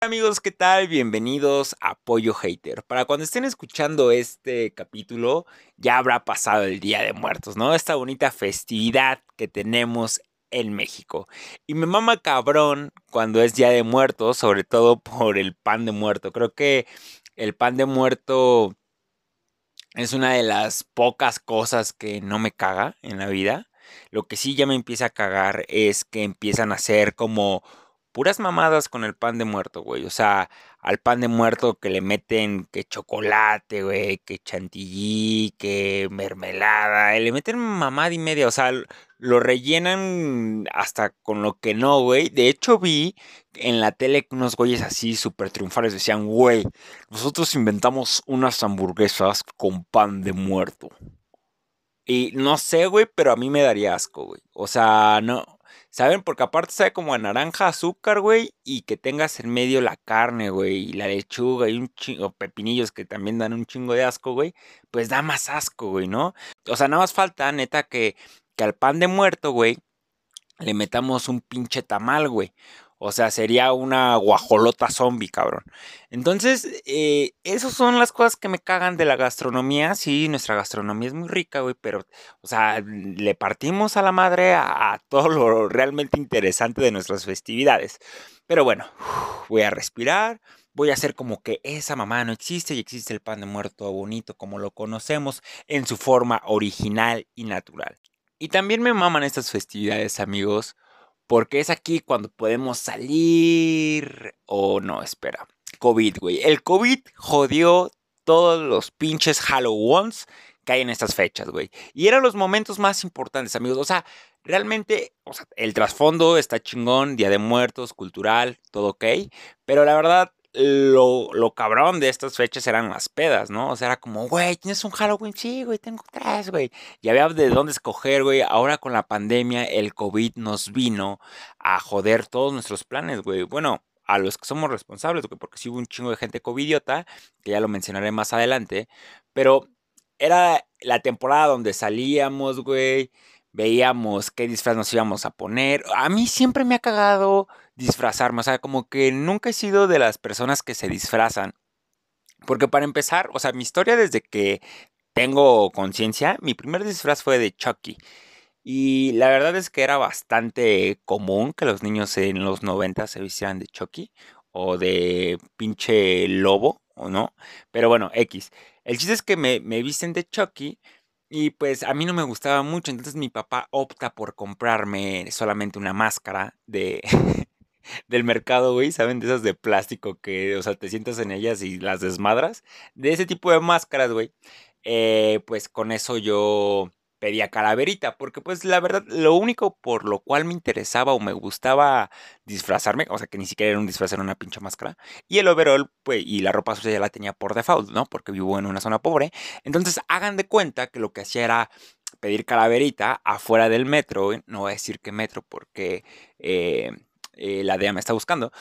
amigos, ¿qué tal? Bienvenidos a Pollo Hater. Para cuando estén escuchando este capítulo, ya habrá pasado el Día de Muertos, ¿no? Esta bonita festividad que tenemos en México. Y me mama cabrón cuando es Día de Muertos, sobre todo por el pan de muerto. Creo que el pan de muerto es una de las pocas cosas que no me caga en la vida. Lo que sí ya me empieza a cagar es que empiezan a ser como puras mamadas con el pan de muerto, güey. O sea, al pan de muerto que le meten que chocolate, güey, que chantilly, que mermelada, le meten mamada y media. O sea, lo rellenan hasta con lo que no, güey. De hecho, vi en la tele unos güeyes así súper triunfales decían, güey, nosotros inventamos unas hamburguesas con pan de muerto. Y no sé, güey, pero a mí me daría asco, güey. O sea, no ¿Saben? Porque aparte sabe como a naranja, azúcar, güey, y que tengas en medio la carne, güey, y la lechuga y un chingo, pepinillos que también dan un chingo de asco, güey, pues da más asco, güey, ¿no? O sea, nada más falta, neta, que, que al pan de muerto, güey, le metamos un pinche tamal, güey. O sea, sería una guajolota zombie, cabrón. Entonces, eh, esas son las cosas que me cagan de la gastronomía. Sí, nuestra gastronomía es muy rica, güey, pero, o sea, le partimos a la madre a, todo lo realmente interesante de nuestras festividades. Pero bueno, voy a respirar. Voy a hacer como que esa mamá no existe y existe el pan de muerto bonito como lo conocemos en su forma original y natural. Y también me maman estas festividades, amigos porque es aquí cuando podemos salir. O no, espera. COVID, güey. El COVID jodió todos los pinches Halloweens que hay en estas fechas, güey. Y eran los momentos más importantes, amigos. O sea, realmente, o sea, el trasfondo está chingón, Día de Muertos, cultural, todo ok. Pero la verdad, lo, lo, cabrón de estas fechas eran las pedas, ¿no? O sea, era como, güey, tienes un Halloween, sí, güey, tengo tres, güey. Y había de dónde escoger, güey. Ahora con la pandemia, el COVID nos vino a joder todos nuestros planes, güey. Bueno, a los que somos responsables, güey, porque sí hubo un chingo de gente covidiota, que ya lo mencionaré más adelante. Pero era la temporada donde salíamos, güey veíamos qué disfraz nos íbamos a poner. A mí siempre me ha cagado disfrazarme, o sea, como que nunca he sido de las personas que se disfrazan. Porque para empezar, o sea, mi historia desde que tengo conciencia, mi primer disfraz fue de Chucky. Y la verdad es que era bastante común que los niños en los 90 se vistieran de Chucky o de pinche lobo, ¿o no? Pero bueno, X. El chiste es que me, me visten de Chucky y pues a mí no me gustaba mucho, entonces mi papá opta por comprarme solamente una máscara de del mercado, güey, ¿saben? De esas de plástico que, o sea, te sientas en ellas y las desmadras. De ese tipo de máscaras, güey. Eh, pues con eso yo pedía calaverita, porque pues la verdad, lo único por lo cual me interesaba o me gustaba disfrazarme, o sea que ni siquiera era un disfraz, era una pinche máscara, y el overall, pues, y la ropa sucia ya la tenía por default, ¿no? Porque vivo en una zona pobre. Entonces hagan de cuenta que lo que hacía era pedir calaverita afuera del metro, no voy a decir qué metro porque eh, eh, la DEA me está buscando,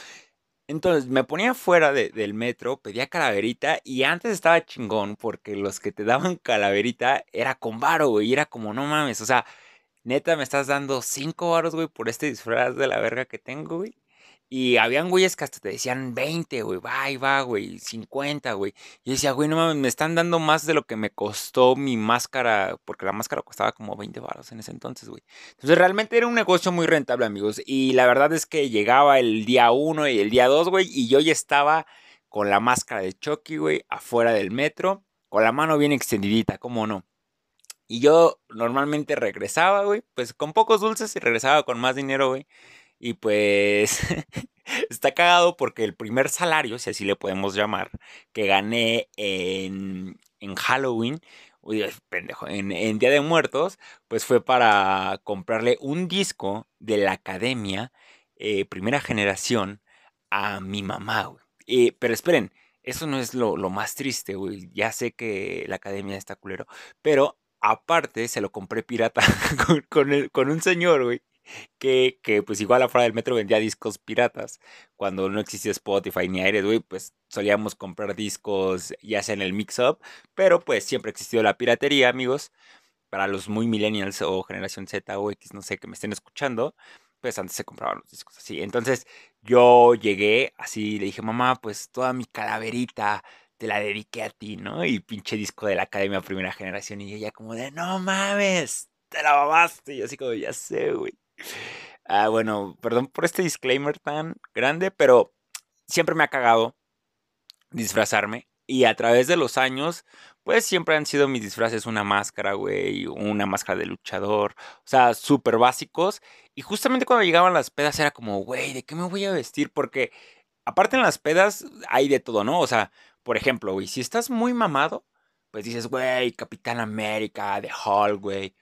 entonces me ponía fuera del metro, pedía calaverita y antes estaba chingón porque los que te daban calaverita era con varo, güey. Y era como, no mames, o sea, neta me estás dando cinco varos, güey, por este disfraz de la verga que tengo, güey. Y habían güeyes que hasta te decían 20, güey, va y va, güey, 50, güey. Y yo decía, güey, no mames, me están dando más de lo que me costó mi máscara, porque la máscara costaba como 20 baros en ese entonces, güey. Entonces realmente era un negocio muy rentable, amigos. Y la verdad es que llegaba el día 1 y el día 2, güey, y yo ya estaba con la máscara de Chucky, güey, afuera del metro, con la mano bien extendidita, ¿cómo no? Y yo normalmente regresaba, güey, pues con pocos dulces y regresaba con más dinero, güey. Y pues está cagado porque el primer salario, si así le podemos llamar, que gané en, en Halloween, uy, pendejo, en, Día de Muertos, pues fue para comprarle un disco de la academia, eh, primera generación, a mi mamá. Eh, pero esperen, eso no es lo, más triste, güey. Ya sé que la academia está culero, pero aparte se lo compré pirata con, con un señor, güey, que, que pues igual afuera del metro vendía discos piratas. Cuando no existía Spotify ni Aire, güey, pues solíamos comprar discos ya sea en el mix-up, pero pues siempre existió la piratería, amigos. Para los muy millennials o generación Z o X, no sé, que me estén escuchando, pues antes se compraban los discos así. Entonces yo llegué así, le dije, mamá, pues toda mi calaverita te la dediqué a ti, ¿no? Y pinche disco de la Academia Primera Generación. Y ella como de, no mames, te la mamaste. Y así como, ya sé, güey. Ah, bueno, perdón por este disclaimer tan grande, pero siempre me ha cagado disfrazarme. Y a través de los años, pues siempre han sido mis disfraces una máscara, güey, una máscara de luchador, o sea, súper básicos. Y justamente cuando llegaban las pedas era como, güey, ¿de qué me voy a vestir? Porque aparte en las pedas hay de todo, ¿no? O sea, por ejemplo, güey, si estás muy mamado, pues dices, güey, Capitán América, de Hulk, güey.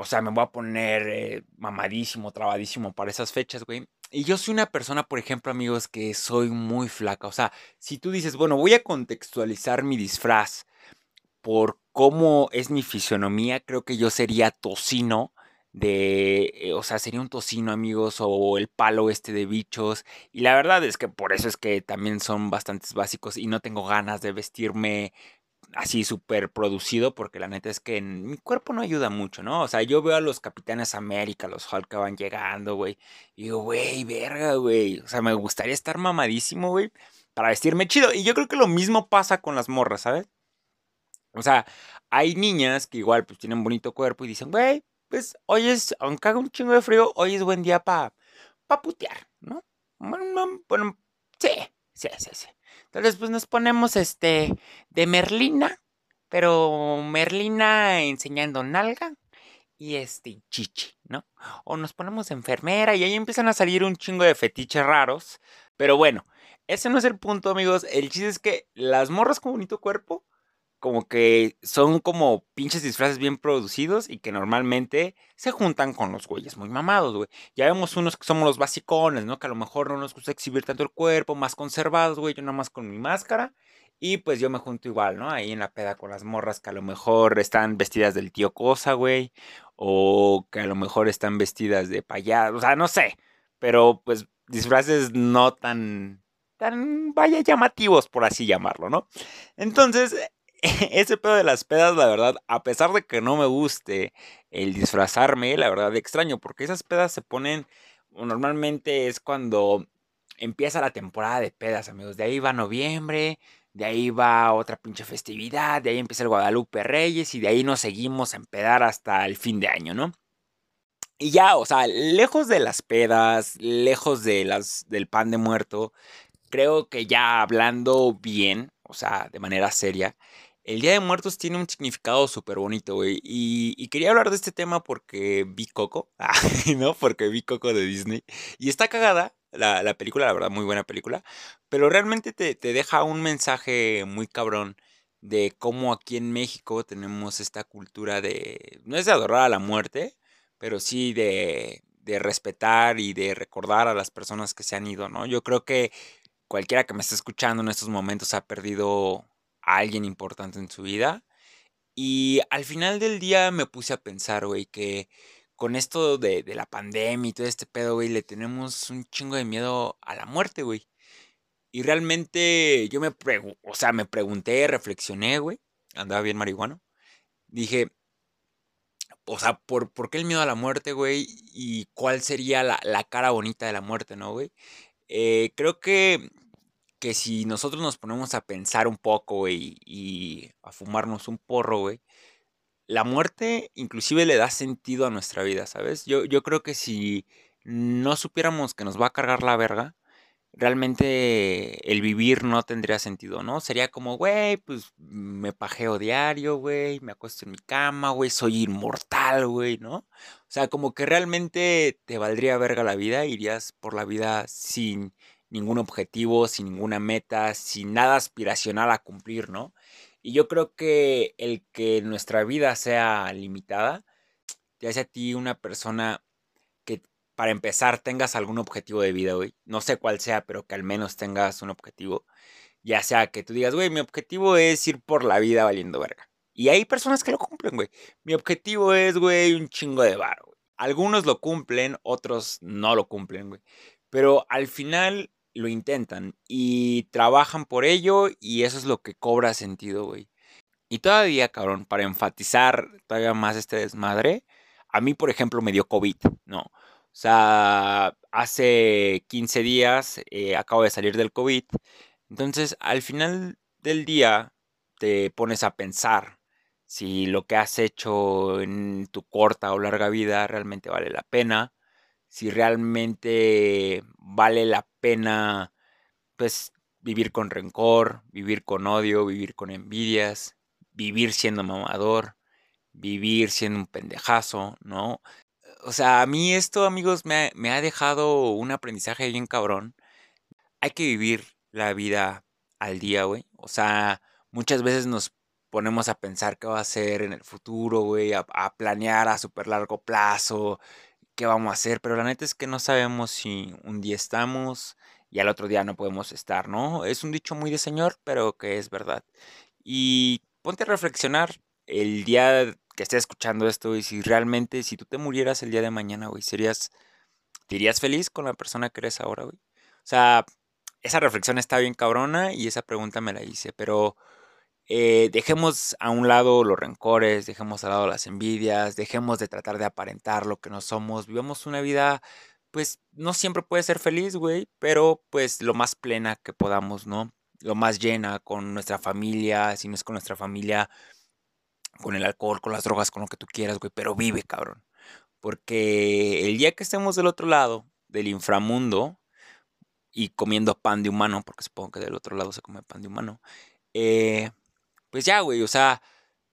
O sea, me voy a poner eh, mamadísimo, trabadísimo para esas fechas, güey. Y yo soy una persona, por ejemplo, amigos, que soy muy flaca. O sea, si tú dices, bueno, voy a contextualizar mi disfraz por cómo es mi fisionomía, creo que yo sería tocino de, eh, o sea, sería un tocino, amigos, o el palo este de bichos. Y la verdad es que por eso es que también son bastantes básicos y no tengo ganas de vestirme así súper producido, porque la neta es que en mi cuerpo no ayuda mucho, ¿no? O sea, yo veo a los Capitanes América, los Hulk que van llegando, güey, y digo, güey, verga, güey, o sea, me gustaría estar mamadísimo, güey, para vestirme chido. Y yo creo que lo mismo pasa con las morras, ¿sabes? O sea, hay niñas que igual pues tienen bonito cuerpo y dicen, güey, pues hoy es, aunque haga un chingo de frío, hoy es buen día para pa putear, ¿no? Bueno, sí, sí, sí, sí. Entonces, pues nos ponemos este de Merlina, pero Merlina enseñando nalga y este chichi, ¿no? O nos ponemos de enfermera y ahí empiezan a salir un chingo de fetiches raros. Pero bueno, ese no es el punto, amigos. El chiste es que las morras con bonito cuerpo como que son como pinches disfraces bien producidos y que normalmente se juntan con los güeyes muy mamados, güey. Ya vemos unos que somos los basicones, ¿no? Que a lo mejor no nos gusta exhibir tanto el cuerpo, más conservados, güey. Yo nada más con mi máscara. Y pues yo me junto igual, ¿no? Ahí en la peda con las morras que a lo mejor están vestidas del tío Cosa, güey. O que a lo mejor están vestidas de payaso. O sea, no sé. Pero pues disfraces no tan tan, vaya, llamativos, por así llamarlo, ¿no? Entonces, ese pedo de las pedas, la verdad, a pesar de que no me guste el disfrazarme, la verdad extraño, porque esas pedas se ponen, normalmente es cuando empieza la temporada de pedas, amigos. De ahí va noviembre, de ahí va otra pinche festividad, de ahí empieza el Guadalupe Reyes y de ahí nos seguimos a empedar hasta el fin de año, ¿no? Y ya, o sea, lejos de las pedas, lejos de las, del pan de muerto, creo que ya hablando bien, o sea, de manera seria, el Día de Muertos tiene un significado súper bonito, güey. Y, quería hablar de este tema porque vi Coco. Ah, ¿no? Porque vi Coco de Disney. Y está cagada la, película, la verdad, muy buena película. Pero realmente te, deja un mensaje muy cabrón de cómo aquí en México tenemos esta cultura de. No es de adorar a la muerte, pero sí de, de respetar y de recordar a las personas que se han ido, ¿no? Yo creo que cualquiera que me esté escuchando en estos momentos ha perdido alguien importante en su vida. Y al final del día me puse a pensar, güey, que con esto de, la pandemia y todo este pedo, güey, le tenemos un chingo de miedo a la muerte, güey. Y realmente yo me, o sea, me pregunté, reflexioné, güey. Andaba bien marihuano. Dije, o sea, ¿por, ¿por, qué el miedo a la muerte, güey? ¿Y cuál sería la, la cara bonita de la muerte, no, güey? Eh, creo que que si nosotros nos ponemos a pensar un poco, güey, y a fumarnos un porro, güey, la muerte inclusive le da sentido a nuestra vida, ¿sabes? Yo, yo creo que si no supiéramos que nos va a cargar la verga, realmente el vivir no tendría sentido, ¿no? Sería como, güey, pues me pajeo diario, güey, me acuesto en mi cama, güey, soy inmortal, güey, ¿no? O sea, como que realmente te valdría verga la vida, irías por la vida sin ningún objetivo, sin ninguna meta, sin nada aspiracional a cumplir, ¿no? Y yo creo que el que nuestra vida sea limitada te hace a ti una persona que para empezar tengas algún objetivo de vida, güey. No sé cuál sea, pero que al menos tengas un objetivo. Ya sea que tú digas, güey, mi objetivo es ir por la vida valiendo verga. Y hay personas que lo cumplen, güey. Mi objetivo es, güey, un chingo de bar, güey. Algunos lo cumplen, otros no lo cumplen, güey. Pero al final lo intentan y trabajan por ello y eso es lo que cobra sentido, güey. Y todavía, cabrón, para enfatizar todavía más este desmadre, a mí, por ejemplo, me dio COVID, ¿no? O sea, hace 15 días eh, acabo de salir del COVID. Entonces, al final del día, te pones a pensar si lo que has hecho en tu corta o larga vida realmente vale la pena, si realmente vale la pena, pues, vivir con rencor, vivir con odio, vivir con envidias, vivir siendo mamador, vivir siendo un pendejazo, ¿no? O sea, a mí esto, amigos, me, me ha dejado un aprendizaje bien cabrón. Hay que vivir la vida al día, güey. O sea, muchas veces nos ponemos a pensar qué va a ser en el futuro, güey, a, a planear a súper largo plazo, qué vamos a hacer, pero la neta es que no sabemos si un día estamos y al otro día no podemos estar, ¿no? Es un dicho muy de señor, pero que es verdad. Y ponte a reflexionar el día que estés escuchando esto y si realmente, si tú te murieras el día de mañana, güey, serías, ¿te irías feliz con la persona que eres ahora, güey? O sea, esa reflexión está bien cabrona y esa pregunta me la hice, pero eh, dejemos a un lado los rencores, dejemos a lado las envidias, dejemos de tratar de aparentar lo que no somos, vivamos una vida, pues no siempre puede ser feliz, güey, pero pues lo más plena que podamos, ¿no? Lo más llena con nuestra familia, si no es con nuestra familia, con el alcohol, con las drogas, con lo que tú quieras, güey, pero vive, cabrón. Porque el día que estemos del otro lado, del inframundo, y comiendo pan de humano, porque supongo que del otro lado se come pan de humano, eh, pues ya, güey, o sea,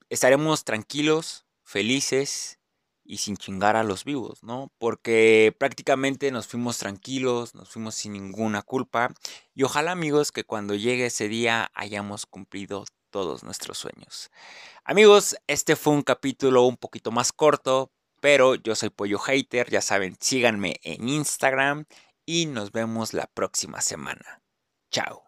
estaremos tranquilos, felices y sin chingar a los vivos, ¿no? Porque prácticamente nos fuimos tranquilos, nos fuimos sin ninguna culpa y ojalá amigos que cuando llegue ese día hayamos cumplido todos nuestros sueños. Amigos, este fue un capítulo un poquito más corto, pero yo soy Pollo Hater, ya saben, síganme en Instagram y nos vemos la próxima semana. Chao.